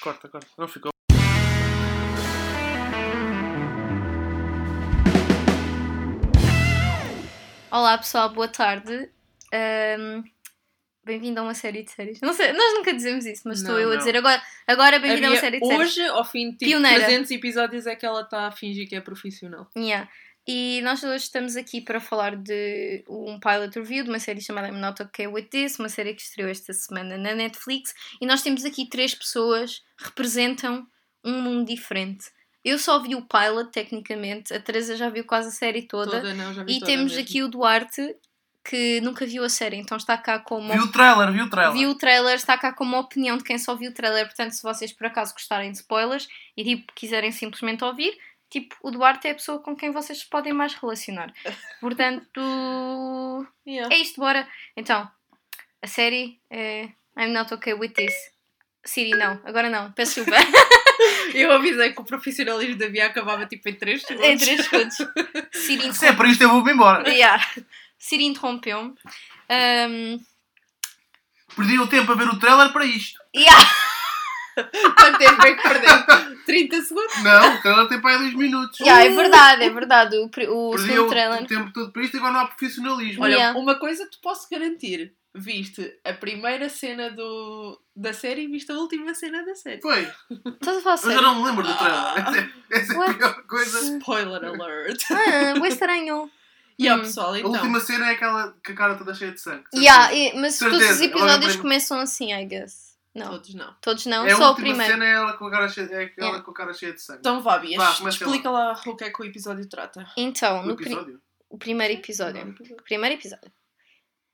Corta, corta. Não ficou. Olá pessoal, boa tarde. Ahm, bem-vindo a uma série de séries. Não sei, nós nunca dizemos isso, mas estou Não, eu a não. dizer agora. Agora bem-vindo a uma série de séries. hoje, ao fim de tipo, Pioneira. 300 episódios, é que ela está a fingir que é profissional. Yeah. E nós hoje estamos aqui para falar de um pilot review de uma série chamada I'm Not Okay With This, uma série que estreou esta semana na Netflix. E nós temos aqui três pessoas que representam um mundo diferente. Eu só vi o pilot, tecnicamente, a Teresa já viu quase a série toda. Toda, não, já vi e toda temos mesmo. aqui o Duarte, que nunca viu a série, então está cá como. Viu o trailer, viu o trailer. Viu o trailer, está cá como opinião de quem só viu o trailer. Portanto, se vocês por acaso gostarem de spoilers e tipo, quiserem simplesmente ouvir, tipo, o Duarte é a pessoa com quem vocês se podem mais relacionar. Portanto, Yeah. é isto, bora. Então, a série é I'm Not Okay With This. Siri, não, agora não, peço desculpa. Eu avisei que o profissionalismo da Bia acabava tipo em 3 segundos. em 3 segundos. Siri Se é para isto, eu vou-me embora. Yeah. Siri interrompeu-me. Um, Perdi o tempo a ver o trailer para isto. yeah. Quanto tempo é que perdeu? 30 segundos? Não, o trailer tem para aí dois minutos. Yeah, é verdade, é verdade. O, o Perdi segundo o, trailer. o tempo todo para isto e agora não há profissionalismo. Olha, Yeah. uma coisa te posso garantir. Viste a primeira cena do, da série e viste a última cena da série. Foi. Estás a falar Mas eu não me lembro do trailer. Essa é, essa é a pior coisa. Spoiler alert. Ah, bué estranho. E ó, Hum. pessoal, A então. última cena é aquela com a cara toda cheia de sangue. Yeah, e- mas todos os Certeza, episódios começam assim, I guess. Não, Todos não. todos não, é a só o última primeiro. cena é ela com a cara cheia, é aquela Yeah. com a cara cheia de sangue. Então vá, Bia, Vá, explica lá o que é que o episódio trata. Então, o no pri- episódio? o primeiro episódio. Primeiro episódio. Primeiro episódio.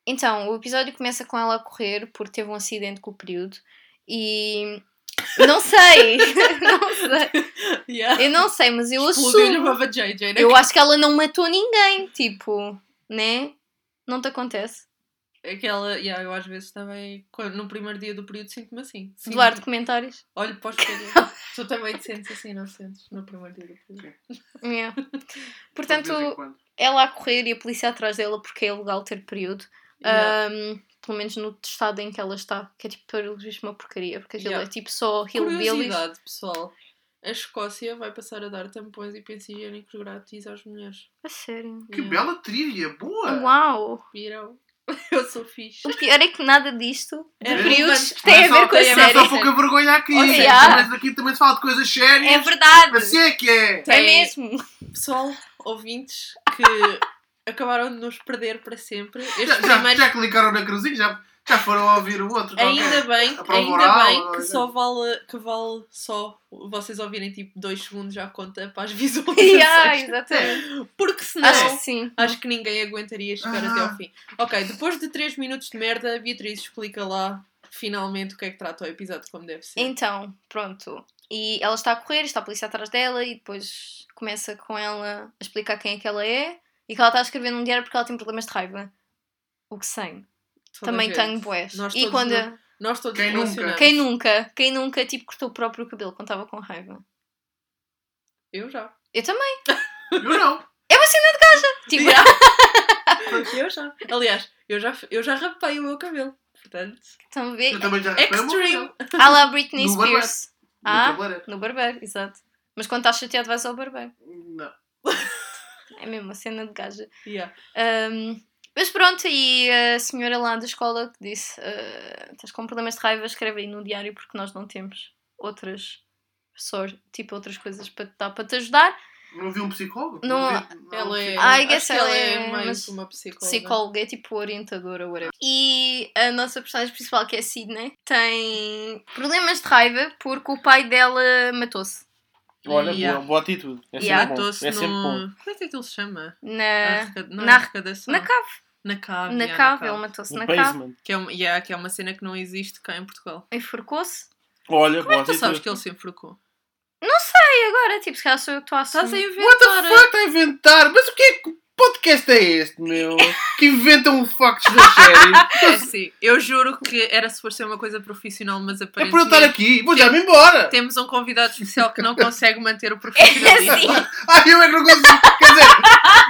Então, o episódio começa com ela a correr porque teve um acidente com o período e. Não sei! não sei. Yeah. Eu não sei, mas eu assumo. JJ, né? Eu acho que ela não matou ninguém, tipo, né? Não te acontece? Aquela, yeah, eu às vezes também, quando- no primeiro dia do período, sinto-me assim. Sinto- Duarte, comentários? Olho para os espelho. tu também te sentes assim, não sentes? No primeiro dia do período. Yeah. Portanto, ela a correr e a polícia atrás dela porque é ilegal ter período. Yeah. Um, pelo menos no estado em que ela está, que é tipo para eles uma porcaria, porque aquilo Yeah. é tipo só hillbillies. Curiosidade, pessoal. A Escócia vai passar a dar tampões e pensos higiênicos grátis às mulheres. A sério. Que Yeah. bela trivia, boa! Uau! Viram? Eu sou fixe. O pior é que nada disto de É períodos relevante. tem a Não é ver só- com a a ver Não é série. só pouca vergonha aqui. Yeah. Mas aqui também se fala de coisas sérias. É verdade! Assim é que é. É Tem- mesmo! Pessoal, ouvintes que acabaram de nos perder para sempre. Este Já, já, primeiro já clicaram na cruzinha, já, já foram a ouvir o outro. Ainda bem, ainda bem que só vale, que vale só vocês ouvirem tipo dois segundos já conta para as visualizações. yeah, exatamente. Porque senão Acho acho, que sim. que ninguém aguentaria chegar Ah. até ao fim. Ok, depois de 3 minutos de merda, a Beatriz explica lá finalmente o que é que trata o episódio como deve ser. Então, pronto. E ela está a correr, está a polícia atrás dela e depois começa com ela a explicar quem é que ela é e que ela está a escrever num diário porque ela tem problemas de raiva. O que sei. A Também tenho boés. Nós E todos quando. no- Nós todos Quem nunca? Quem nunca? Quem nunca, tipo, cortou o próprio cabelo quando estava com raiva? Eu já. Eu também. Eu não. Tipo, eu já. Aliás, eu já, eu já rapei o meu cabelo. Portanto, estão a ver? Eu também já rapei o meu extreme. cabelo. Ah lá, Britney No barbeiro. Spears. No Ah, cabeleireiro. no barbeiro, exato. Mas quando estás chateado vais ao barbeiro. Não. É mesmo uma cena de gaja. Yeah. Um, mas pronto, e a senhora lá da escola que disse: "Ah, Estás com problemas de raiva, escreve aí no diário porque nós não temos outras pessoas, tipo outras coisas para te dar para te ajudar. Não vi um psicólogo? Não- vi- não Ela é. Ah, I acho guess que ela ela é é mais uma psicóloga. Psicóloga é tipo orientadora, whatever. E a nossa personagem principal, que é a Sidney, tem problemas de raiva porque o pai dela matou-se Olha, Yeah. boa, boa atitude. É sempre Yeah. bom. Matou-se É sempre no... bom. Como é que aquilo se chama? na, Arreca- Não na- é arrecadação. na cave. Na cave. Na yeah, cave, ele matou-se na cave. Que é, uma, yeah, que é uma cena que não existe cá em Portugal. Enforcou-se. Olha, Como é que tu sabes que ele se enforcou? E agora, tipo, se calhar sou eu que estou a Estás a assumir. What the inventar. fuck está a inventar? Mas o que é que podcast é este, meu? Que inventam factos da série? É sim, eu juro que era suposto ser uma coisa profissional, mas É para eu aparentemente estar aqui. Vou já-me embora. temos um convidado especial que não consegue manter o profissionalismo. Sim. Ah, eu é que não consigo. Quer dizer,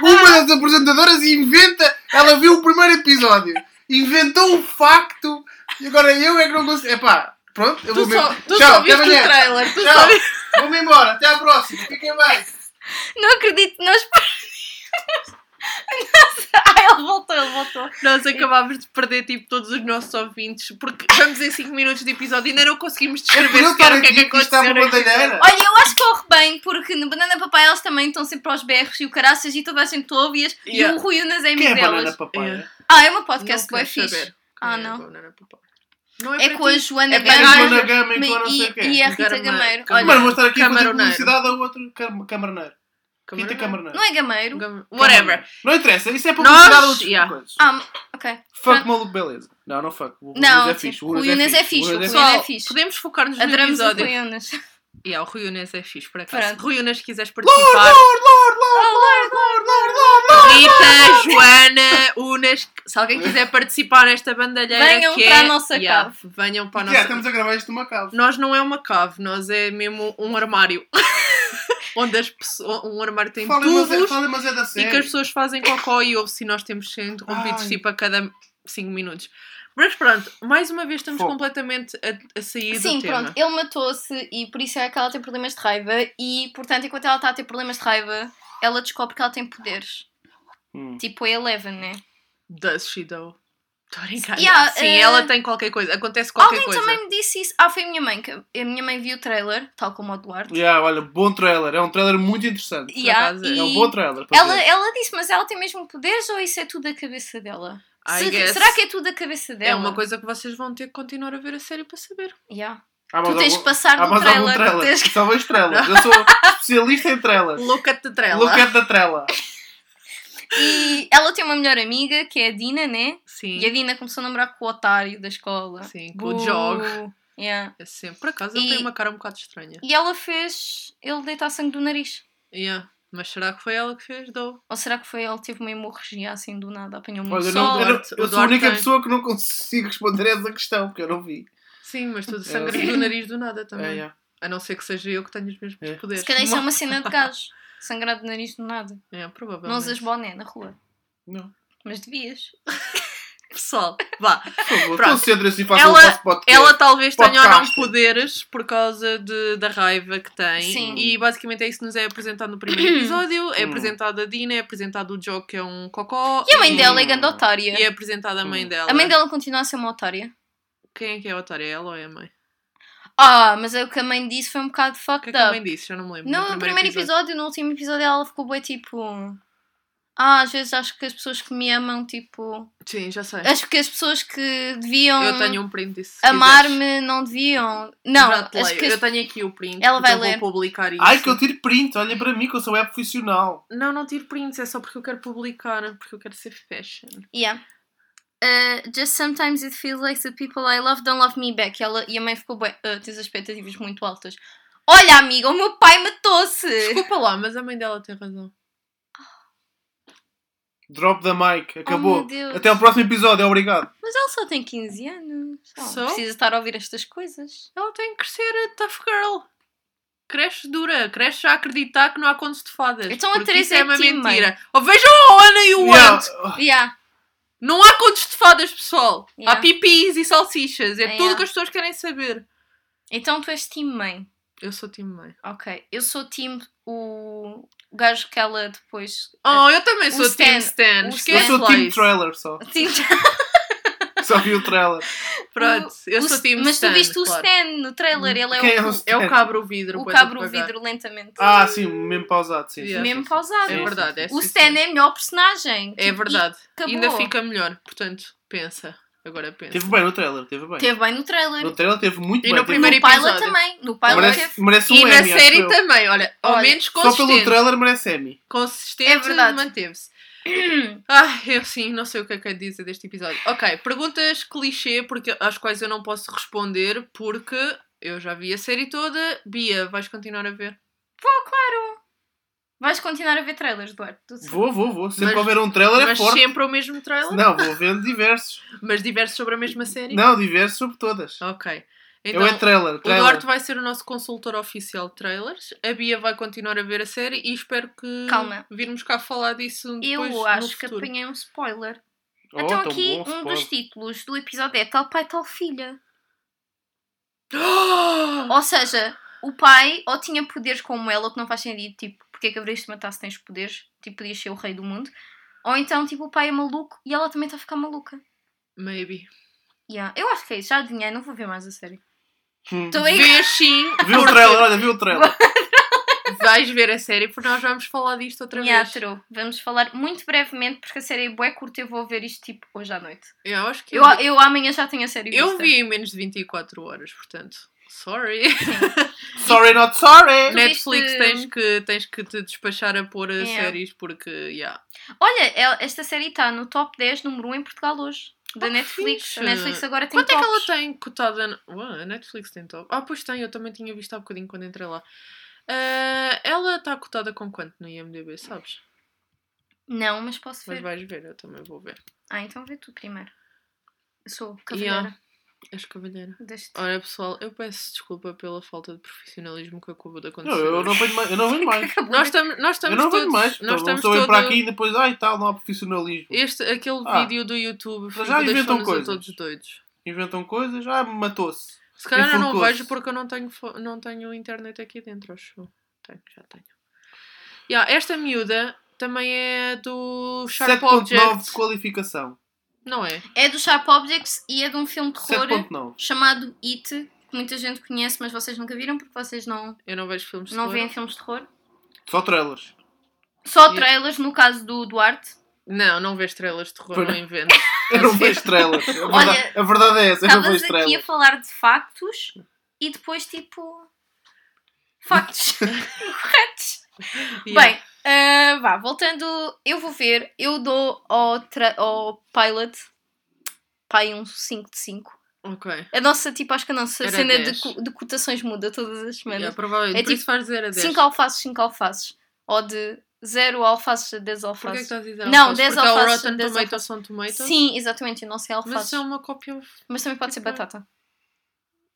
uma das apresentadoras inventa. Ela viu o primeiro episódio, inventou um facto e agora eu é que não consigo. Epá, Pronto, eu Tu vou só, mesmo. tu Tchau, só até viste o trailer. Tu Tchau. Vou-me embora. Até à próxima. Fiquem bem. Não acredito nós Ai, ele voltou, ele voltou. Nós acabámos de perder tipo todos os nossos ouvintes porque estamos em 5 minutos de episódio e ainda não conseguimos descrever Eu sequer o que é que aconteceu. Olha, eu acho que corre bem, porque no Banana Papai elas também estão sempre aos berros e o caraças e toda a gente ouve-as Yeah. e o Rui Unas é amigo é delas. banana? Yeah. Ah, é uma podcast quero fixe. saber Ah, é não. Não É para com a. Joana É É Gama e e, e a Rita Gameiro. Gameiro. Mano, vou Olha, estar aqui a fazer Camaroneiro. publicidade a outro cam camaroneiro. Rita Camaroneiro. não é Gameiro? Gam- Whatever. Não interessa, isso é publicidade a Nós- outros yeah. coisas. Ah, ok. Fuck maluco, beleza. Não, não fuck. O Não, Unas é tipo, fixe. o Unas é fixe, O o Unas Unas Pessoal, é fixe. podemos focar-nos no Adoramos o episódio. Rui Unas. Yeah, o Rui Unas é fixe, por acaso. Pronto. Rui Unas, se quiseres Lord, participar. Lord, Lord, Lord, Lord, Lord, Lord, Lord, Lord. Rita, Joana, Unas, se alguém quiser participar nesta bandalheira, Venham que para é- a nossa Yeah, cave. Venham para a Já, nossa estamos a gravar isto numa cave. Nós não é uma cave, nós é mesmo um armário. Onde as pessoas. Um armário tem Fala, mas é, tubos mas é da e que as pessoas fazem cocó e ouve-se e nós temos ser interrompidos Ai. tipo a cada 5 minutos. Mas pronto, mais uma vez estamos completamente a, a sair Sim, do tema. pronto, ele matou-se e por isso é que ela tem problemas de raiva e, portanto, enquanto ela está a ter problemas de raiva, ela descobre que ela tem poderes. Hum. Tipo a Eleven, né? Does she though? Estou a brincar. Yeah, Sim, eh, ela tem qualquer coisa. Acontece qualquer Alguém coisa. também me disse isso. Ah, foi a minha mãe, que a minha mãe viu o trailer, tal como o Duarte. Yeah, olha, bom trailer. É um trailer muito interessante. Yeah, acaso, e É um bom trailer. ela, ela disse, mas ela tem mesmo poderes ou isso é tudo da cabeça dela? Se- será que é tudo da cabeça dela? É uma coisa que vocês vão ter que continuar a ver a série para saber. Yeah. Tu tens algum- de passar do algum trailer. trailer. Tens que- Só vejo trailers. Eu sou especialista em trailers. Look at the trailer. Look at the trailer. E ela tem uma melhor amiga, que é a Dina, né? Sim. E a Dina começou a namorar com o otário da escola. Sim, com o. Jog. Yeah. É sempre. Por acaso ele E- tem uma cara um bocado estranha. E ela fez ele deitar sangue do nariz. Yeah. Mas será que foi ela que fez? Dou. Ou será que foi ele que teve uma hemorragia assim do nada? Apanhou muito Olha, não, eu, não- eu sou a única tem. pessoa que não consigo responder a essa questão, porque eu não vi. Sim, mas tudo É, sangra sim. do nariz do nada também. É, yeah. A não ser que seja eu que tenho os mesmos É. poderes. Se calhar isso é uma cena de gajos. Sangrar do nariz do nada. É, provavelmente. Não usas boné na rua. Não. Mas devias. Pessoal, vá. Por favor, Pronto. concentre-se e faça Ela- o vosso podcast. Ela talvez tenha ou não Podcast. poderes por causa de, da raiva que tem. Sim. E basicamente é isso que nos é apresentado no primeiro episódio. É Hum. apresentado a Dina, é apresentado o Joe, que é um cocó. E a mãe Hum. dela é grande otária. E é apresentada a mãe Hum. dela. A mãe dela continua a ser uma otária. Quem é que é a otária? É ela ou é a mãe? Ah, mas o que a mãe disse foi um bocado O que fucked é que a up. mãe disse? Já não me lembro. No, primeiro episódio. no último episódio, ela ficou bem tipo. Ah, às vezes acho que as pessoas que me amam, tipo. Sim, já sei. Acho que as pessoas que deviam Eu tenho um print disso. amar-me não deviam. Não, Já te acho leio. que as- Eu tenho aqui o print. Ela vai então ler. vou publicar isso. Ai, que eu tiro print. Olha para mim, que eu sou web profissional. Não, não tiro prints, é só porque eu quero publicar, porque eu quero ser fashion. Yeah. Uh, just sometimes it feels like the people I love don't love me back. E, ela, e a mãe ficou bem. Uh, tens expectativas muito altas. Olha, amiga, o meu pai matou-se! Desculpa lá, mas a mãe dela tem razão. Drop the mic. Acabou. Oh, meu Deus. Até o próximo episódio. Obrigado. Mas ela só tem 15 anos. Ela Só? precisa estar a ouvir estas coisas. Ela tem que ser a tough girl. Cresce dura, cresce a acreditar que não há contos de fadas. Então a Teresa é é uma team, mentira. Oh, vejam a Ana e o Yeah. Want. Yeah. Não há contos de fadas, pessoal. Yeah. Há pipis e salsichas. É Yeah. tudo o que as pessoas querem saber. Então tu és time mãe. Eu sou time mãe. Ok. Eu sou time o gajo que ela depois. Oh, eu também sou O time Stan. Stan. O Eu sou team trailer só. Sim. Só vi o trailer. Pronto, eu O- sou time Mas Stan. tu viste o claro. Stan no trailer. Ele é Quem é o, o o? É o cabro vidro. o cabro vidro lentamente. Ah, sim, mesmo pausado. Sim, Yeah. sim, Mesmo pausado. É Sim, verdade, é O Stan sim. é a melhor personagem. É Tipo, verdade. e acabou. Ainda fica melhor. Portanto, pensa. Agora pensa. Teve bem no trailer, teve bem. Teve bem no trailer. No trailer teve muito E bem. no teve- primeiro no pilot episódio. também. No pilot merece, teve. merece um E na Emmy, acho série eu. também, olha, ao Olha, menos Só pelo consistente. trailer merece Emmy. Consistente, É verdade. manteve-se. Ah, eu sim, não sei o que é que é dizer deste episódio. Ok, perguntas clichê porque, às quais eu não posso responder porque eu já vi a série toda. Bia, vais continuar a ver? Vais continuar a ver trailers, Duarte. Vou, vou, vou. Sempre Mas- que houver um trailer é Mas forte. sempre o mesmo trailer? Não, vou vendo diversos. Mas diversos sobre a mesma série? Não, diversos sobre todas. Ok. Eu Então, é trailer. o trailer. Duarte vai ser o nosso consultor oficial de trailers. A Bia vai continuar a ver a série e espero que Calma. virmos cá falar disso depois Eu no acho que apanhei um spoiler. Oh, então tão aqui bom, um spoiler. dos títulos do episódio é Tal Pai, Tal Filha. Ou seja, o pai ou tinha poderes como ela, o que não faz sentido, tipo, porque é que haverias de matar se tens poderes? Tipo, podias ser o rei do mundo. Ou então, tipo, o pai é maluco e ela também está a ficar maluca. Maybe. Yeah. Eu acho que é isso, já adivinhei, não vou ver mais a série. Vês sim, Viu o trailer, olha, viu o trailer. vais ver a série, porque nós vamos falar disto outra Yeah, vez. true. Vamos falar muito brevemente, porque a série é bué curta eu vou ver isto tipo hoje à noite. Eu acho que Eu, eu amanhã já tenho a série eu vista. vi em menos de 24 horas, portanto. Sorry. Sorry, not sorry. Netflix viste- tens que, tens que te despachar a pôr as Yeah. séries porque, yeah. Olha, esta série está no top 10, número 1 em Portugal hoje. Da Oh, Netflix. fixe. A Netflix agora tem Quanto é que ela tops. tem cotada? Ué, a Netflix tem top. Ah, pois tem, eu também tinha visto há bocadinho quando entrei lá. Ah, ela está cotada com quanto no IMDB, sabes? Não, mas posso Mas ver. vais ver, eu também vou ver. Ah, então vê tu primeiro. Sou cavalheira. Yeah. És cavalheira. Deixa-te. Ora, pessoal, eu peço desculpa pela falta de profissionalismo que acabou de acontecer. Não, eu não venho mais. Eu não venho mais. Nós estamos, nós Eu estamos não todos. venho mais. Nós estamos vem todo... para aqui e depois, ai tal, não há profissionalismo. Este, aquele Ah. vídeo do YouTube já inventam deixou-nos a coisas. todos doidos. Inventam coisas, ah, matou-se. Se calhar eu não vejo porque eu não tenho, não tenho internet aqui dentro, acho. eu. Tenho, já tenho. Yeah, esta miúda também é do Sharp 7.9 Objects. de qualificação. Não é? É do Sharp Objects e é de um filme de terror 7.9. chamado It, que muita gente conhece, mas vocês nunca viram porque vocês não, Eu não vejo filmes de não terror. veem filmes de terror. Só trailers. Só trailers, no caso do Duarte. Não, não vejo estrelas de terror, Pois não invento. Eu não vejo trailers. A verdade, Olha, a verdade é essa, eu não vejo aqui a trailers. falar de factos e depois tipo. Factos incorretos. Yeah. Bem, ah, vá, voltando, eu vou ver, eu dou ao, ao pilot pai um 5 de 5. Ok. A nossa, tipo, acho que a nossa Era cena de, 10. co- de cotações muda todas as Yeah, semanas. provavelmente. É Por tipo faz 0 a 10. 5 alfaces, 5 alfaces. Ou de 0 alfaces a 10 Porquê que alfaces. estás a dizer Não, alfaces? 10 Porque há o alfaces, Rotten 10 Tomatoes alfaces. são tomatoes? Sim, exatamente, eu não sei Mas alfaces. isso é uma cópia... Mas também pode ser batata.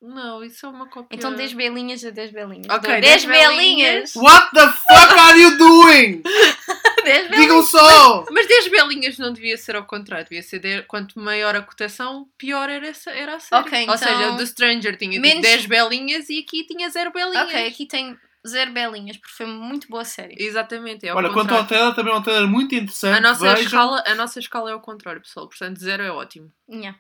Não, isso é uma cópia... Então 10 belinhas a 10 belinhas. Ok, Dou 10 10 belinhas. What the fuck are you doing? 10 belinhas. Digam só! Mas 10 belinhas não devia ser ao contrário, devia ser de- quanto maior a cotação, pior era, essa, era a série. Ok, Ou então- seja, do Stranger tinha Menos- 10 belinhas e aqui tinha 0 belinhas. Ok, aqui tem 0 belinhas, porque foi muito boa série. Exatamente, é ao Olha, quanto ao contrário. trailer, também é um trailer muito interessante. a nossa, Vejam. escala, a nossa escala é ao contrário, pessoal. Portanto, 0 é ótimo. Yeah.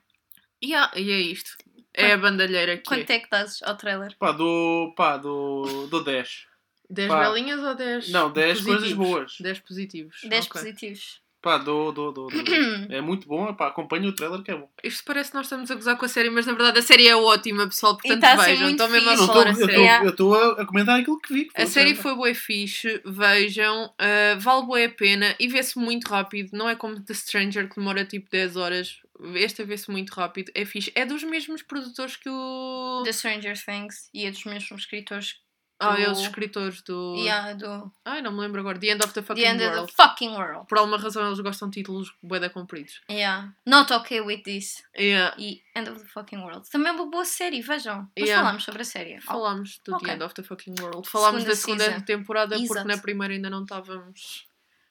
E, e é isto. É a bandalheira que Quanto é. é que dás ao trailer? Pá, do. pá, do. do 10. 10 Pá. belinhas ou 10 Não, 10 coisas boas. 10 positivos. 10 ok. positivos. Pá, do, do, do, do. É muito bom, pá, acompanha o trailer que é bom. Isto parece que nós estamos a gozar com a série, mas na verdade a série é ótima, pessoal. Portanto, tá vejam. Estou mesmo a. Eu falar a estou- eu série. Yeah. estou a, a comentar aquilo que vi. que A série foi bué fixe, vejam, uh, vale bué a pena e vê-se muito rápido, não é como The Stranger que demora tipo 10 horas, esta vê-se muito rápido, é fixe. É dos mesmos produtores que o... The Stranger Things e é dos mesmos escritores. Ah, é os escritores do... Há do Ai, não me lembro agora, The End of the Fucking The End World. of the Fucking World. Por alguma razão eles gostam de títulos bué compridos. Yeah. Not okay with this. Yeah. E End of the Fucking World. Também é uma boa série, vejam. Nós Yeah. falámos sobre a série. Falámos do Ok. The End of the Fucking World. Falámos Segunda da segunda season. temporada porque Exato. na primeira ainda não estávamos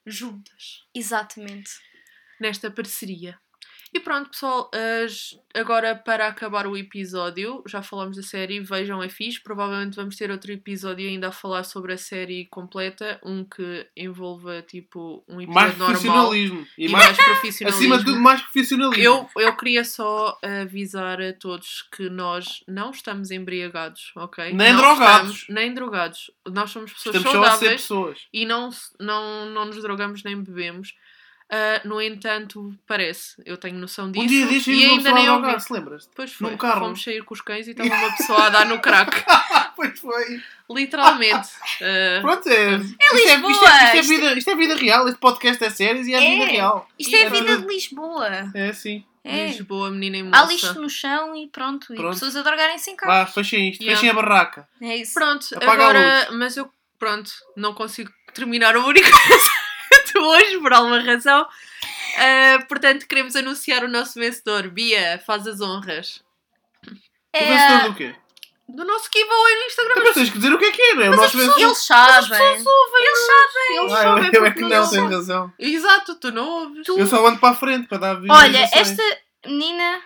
juntas. Exatamente. nesta parceria. E pronto, pessoal, agora para acabar o episódio, já falámos da série, vejam, é fixe. Provavelmente vamos ter outro episódio ainda a falar sobre a série completa, um que envolva tipo um episódio Mais normal profissionalismo. e, E, mais, mais profissionalismo. acima de tudo, mais profissionalismo. Eu, eu queria só avisar a todos que nós não estamos embriagados, ok? Nem Não drogados. estamos- nem drogados. Nós somos pessoas Estamos só a ser saudáveis pessoas. e não, não, não nos drogamos nem bebemos. Ah, no entanto, parece, eu tenho noção disso. Um dia deste e ainda nem drogar, se lembras? Depois foi. num carro. Fomos sair com os cães e estava uma pessoa a dar no crack. pois foi. Literalmente. Ah, Pronto, é. isto, é, Lisboa, isto, é, isto, é isto- vida, isto é vida real. Este podcast é séries e é, É. vida real. Isto é a E- vida de Lisboa. É assim. É. Lisboa, menina e Há moça. lixo no chão e pronto. E Pronto. pessoas a drogarem-se em casa. Vá, fechem isto. Yeah. Fechem a barraca. É isso. Pronto, Apaga a agora. Mas eu, pronto, não consigo terminar o único hoje, por alguma razão. Ah, portanto, queremos anunciar o nosso vencedor. Bia, faz as honras. O É, vencedor do quê? Do nosso giveaway no Instagram. Então, Mas tens que dizer o que é que é, é o nosso vencedor. Eles sabem. Eles sabem. Eles Ah, sabem eu, é que não tens razão. Exato, tu não ouves. Eu só ando para a frente para dar Olha, visualizações. esta menina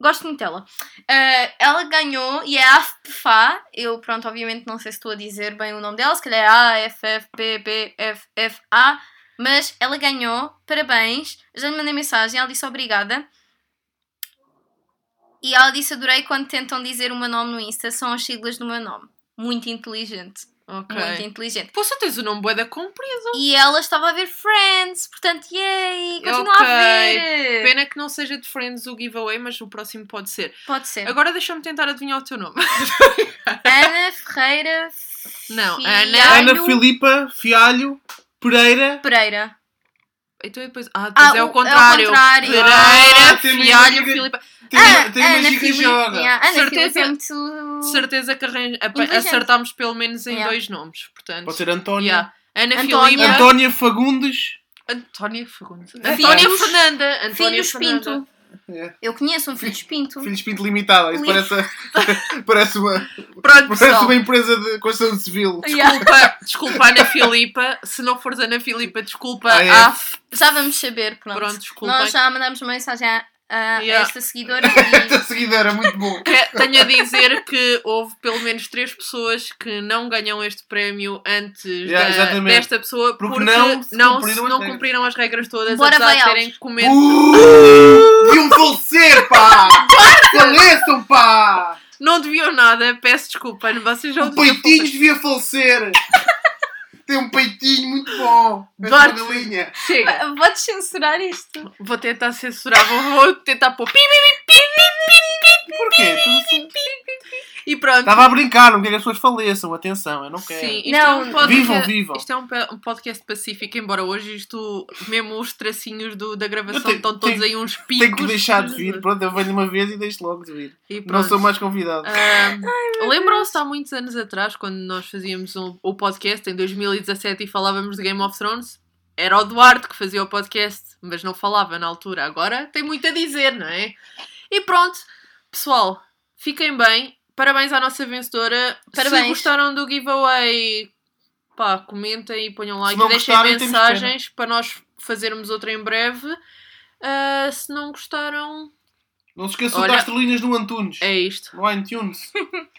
Gosto muito dela. Ah, ela ganhou e é a AFPFA. Eu, pronto, obviamente não sei se estou a dizer bem o nome dela, se calhar é A, F, F, P, F, F, A. Mas ela ganhou, parabéns. Já lhe mandei mensagem, ela disse obrigada. E ela disse: adorei quando tentam dizer o meu nome no Insta, são as siglas do meu nome. Muito inteligente. Ok. Muito inteligente. Só tens o nome da comprido. E ela estava a ver Friends, portanto, yay! Continua Ok. a ver! Pena que não seja de Friends o giveaway, mas o próximo pode ser. Pode ser. Agora deixa-me tentar adivinhar o teu nome. Ana Ferreira. Não, Fialho Ana- Ana Filipa Fialho Pereira. Pereira. Então depois. Ah, depois Ah, é o- o é o contrário. contrário. Pereira, Ah, tem uma Fialho, amiga- Filipe. Tem uma, Ah, tem uma Ana giga Filipe. joga. Yeah, Ana Certeza- Filipe é muito. De certeza que arran- ap- Inteligente. acertámos pelo menos em Yeah. dois nomes. Portanto, Pode ser Antónia. yeah. Ana Antónia. Filipe. Antónia Fagundes. Antónia Fagundes. Filhos- Antónia Fernanda. Antónia Filhos Fernanda. Pinto. É. Eu conheço um Filhos Pinto. Filhos Pinto Limitada. Isso parece, parece, uma, Pronto, parece pessoal. uma empresa de construção civil. Yeah. Desculpa, desculpa Ana Filipa. Se não fores Ana Filipa, desculpa Ah, é. a Já vamos saber, pronto. Pronto. Nós já mandamos uma mensagem a, a Yeah. esta seguidora Esta seguidora é muito bom. Que- Tenho a dizer que houve pelo menos três pessoas que não ganham este prémio antes Yeah, da- desta pessoa Porque porque, não se não, cumpriram não regras. cumpriram as regras todas, Bora, apesar de terem comentado. Uh, deviam falecer, pá! Faleçam, pá! Não deviam nada, peço desculpa, vocês já O peitinho devia falecer! Tem um peitinho muito bom! Bate. galinha! Chega, Podes censurar isto? vou tentar censurar, vou, vou tentar pôr Porquê? E pronto. Estava a brincar, não quero que as pessoas faleçam, atenção, eu não quero. Sim, isto Não, é um podcast, Vivam, vivam. Isto é um, um podcast pacífico, embora hoje isto, mesmo os tracinhos do, da gravação tenho- estão todos tenho- aí uns picos. Tenho que deixar de vir, pronto, eu venho uma vez e deixo logo de vir. E Não pronto. sou mais convidado. Lembram-se há muitos anos atrás, quando nós fazíamos um- o podcast em 2017 e falávamos de Game of Thrones? Era o Duarte que fazia o podcast, mas não falava na altura. Agora tem muito a dizer, não é? E pronto, pessoal, fiquem bem. Parabéns à nossa vencedora. Parabéns. Se gostaram do giveaway, pá, comentem e ponham like e deixem gostarem, mensagens para nós fazermos outra em breve. Ah, se não gostaram, Não se esqueçam Olha- das estrelinhas no Antunes. é isto. No iTunes.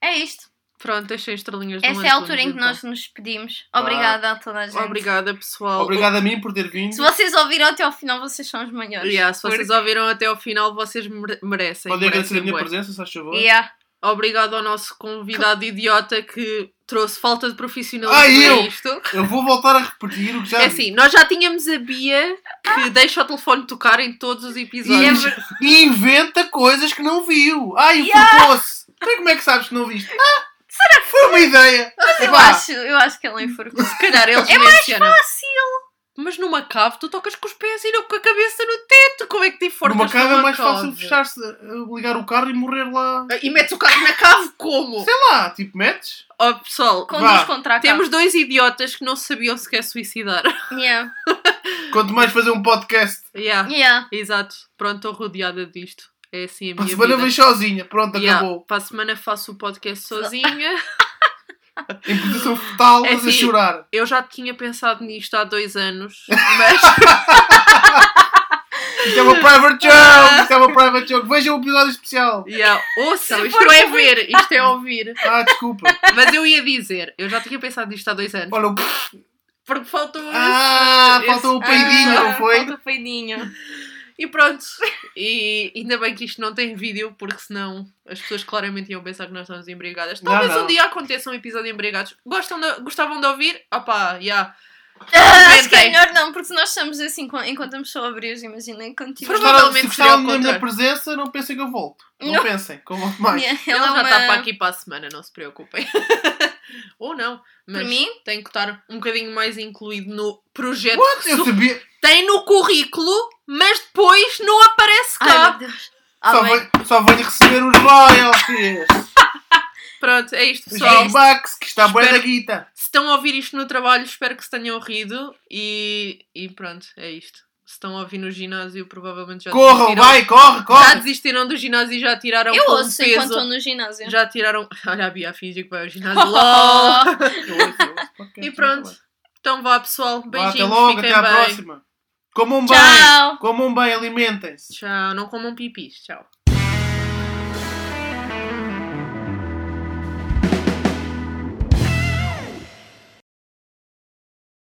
É isto. Pronto, deixem estrelinhas no Esta é a altura em que então. nós nos despedimos. Obrigada a toda a gente. Obrigada, pessoal. Obrigado a mim por ter vindo. Se vocês ouviram até ao final, vocês são os maiores. Yeah, se vocês Porque- ouviram até ao final, vocês mere- merecem. Podem agradecer a minha bué. presença, se faz favor. Yeah. Obrigado ao nosso convidado idiota que trouxe falta de profissionalismo Ah, a eu? isto. Eu vou voltar a repetir o que já É assim, nós já tínhamos a Bia que deixa o telefone tocar em todos os E, episódios. e inventa coisas que não viu. Ai, o Yeah. fosse. Então como é que sabes que não viste? Ah, será que foi uma ideia? Eu Epá, acho, eu acho que ela enforcou. Se calhar eles É mencionam. Fácil! Mas numa cave tu tocas com os pés e não com a cabeça no teto. Como é que te informas Numa cave é mais fácil fechar-se, eh, ligar o carro e morrer lá. E metes o carro na cave como? Sei lá, tipo, metes? Ó pessoal, Conduz Vá. contra a temos dois idiotas que não se sabiam sequer suicidar. capa. Yeah. Quanto mais fazer um podcast. yeah. Yeah. Exato. Pronto, estou rodeada disto. É assim a Para a minha semana vida. vem sozinha. Pronto, Yeah, acabou. Para a semana faço o podcast sozinha. Em posição fetal, É mas a assim. chorar. Eu já tinha pensado nisto há dois anos, mas Isto é uma private joke. Isto é uma private joke. Vejam o episódio especial. yeah, ouçam, isto não é ver, isto é ouvir. Ah, desculpa. Mas eu ia dizer, eu já tinha pensado nisto há dois anos, Olha, o... porque faltou Ah, esse- faltou o peidinho, Ah, não foi? Falta o peidinho. E pronto. E ainda bem que isto não tem vídeo, porque senão as pessoas claramente iam pensar que nós estamos embriagadas. Não, Talvez não. um dia aconteça um episódio embriagados. Gostam de- gostavam de ouvir? Opá, já. Ah, acho que é melhor não, porque se nós estamos assim enquanto estamos sóbrios, imaginem quando tivermos. Provavelmente se gostaram da minha presença, não pensem que eu volto. Não, Não. pensem, que eu volto mais. Yeah, Ele ela é já uma... está para aqui para a semana, não se preocupem. Ou não. Mas Para mim? tem que estar um bocadinho mais incluído no projeto What? que Eu sabia. tem no currículo, mas depois não aparece Ai cá. meu Deus. Ah, Só bem. venho, só venho receber os royalties. Pronto, é isto, Os pessoal. feedbacks, que está boa da Espero- guita. Se estão a ouvir isto no trabalho, espero que se tenham rido. E, e pronto, é isto. Se estão a ouvir no ginásio, provavelmente já Corram, desistiram. vai, corre, Já corre. desistiram do ginásio e já tiraram Eu com ouço enquanto peso. estou no ginásio. Já tiraram. Olha a Bia a fingir que vai ao ginásio. LOL. Eu ouço, eu ouço podcast, E pronto. Então vá, pessoal. Vá, Beijinhos. Até logo, fiquem até à bem. próxima. Comam bem, Tchau! comam bem, alimentem-se. Tchau. Não comam pipis. Tchau.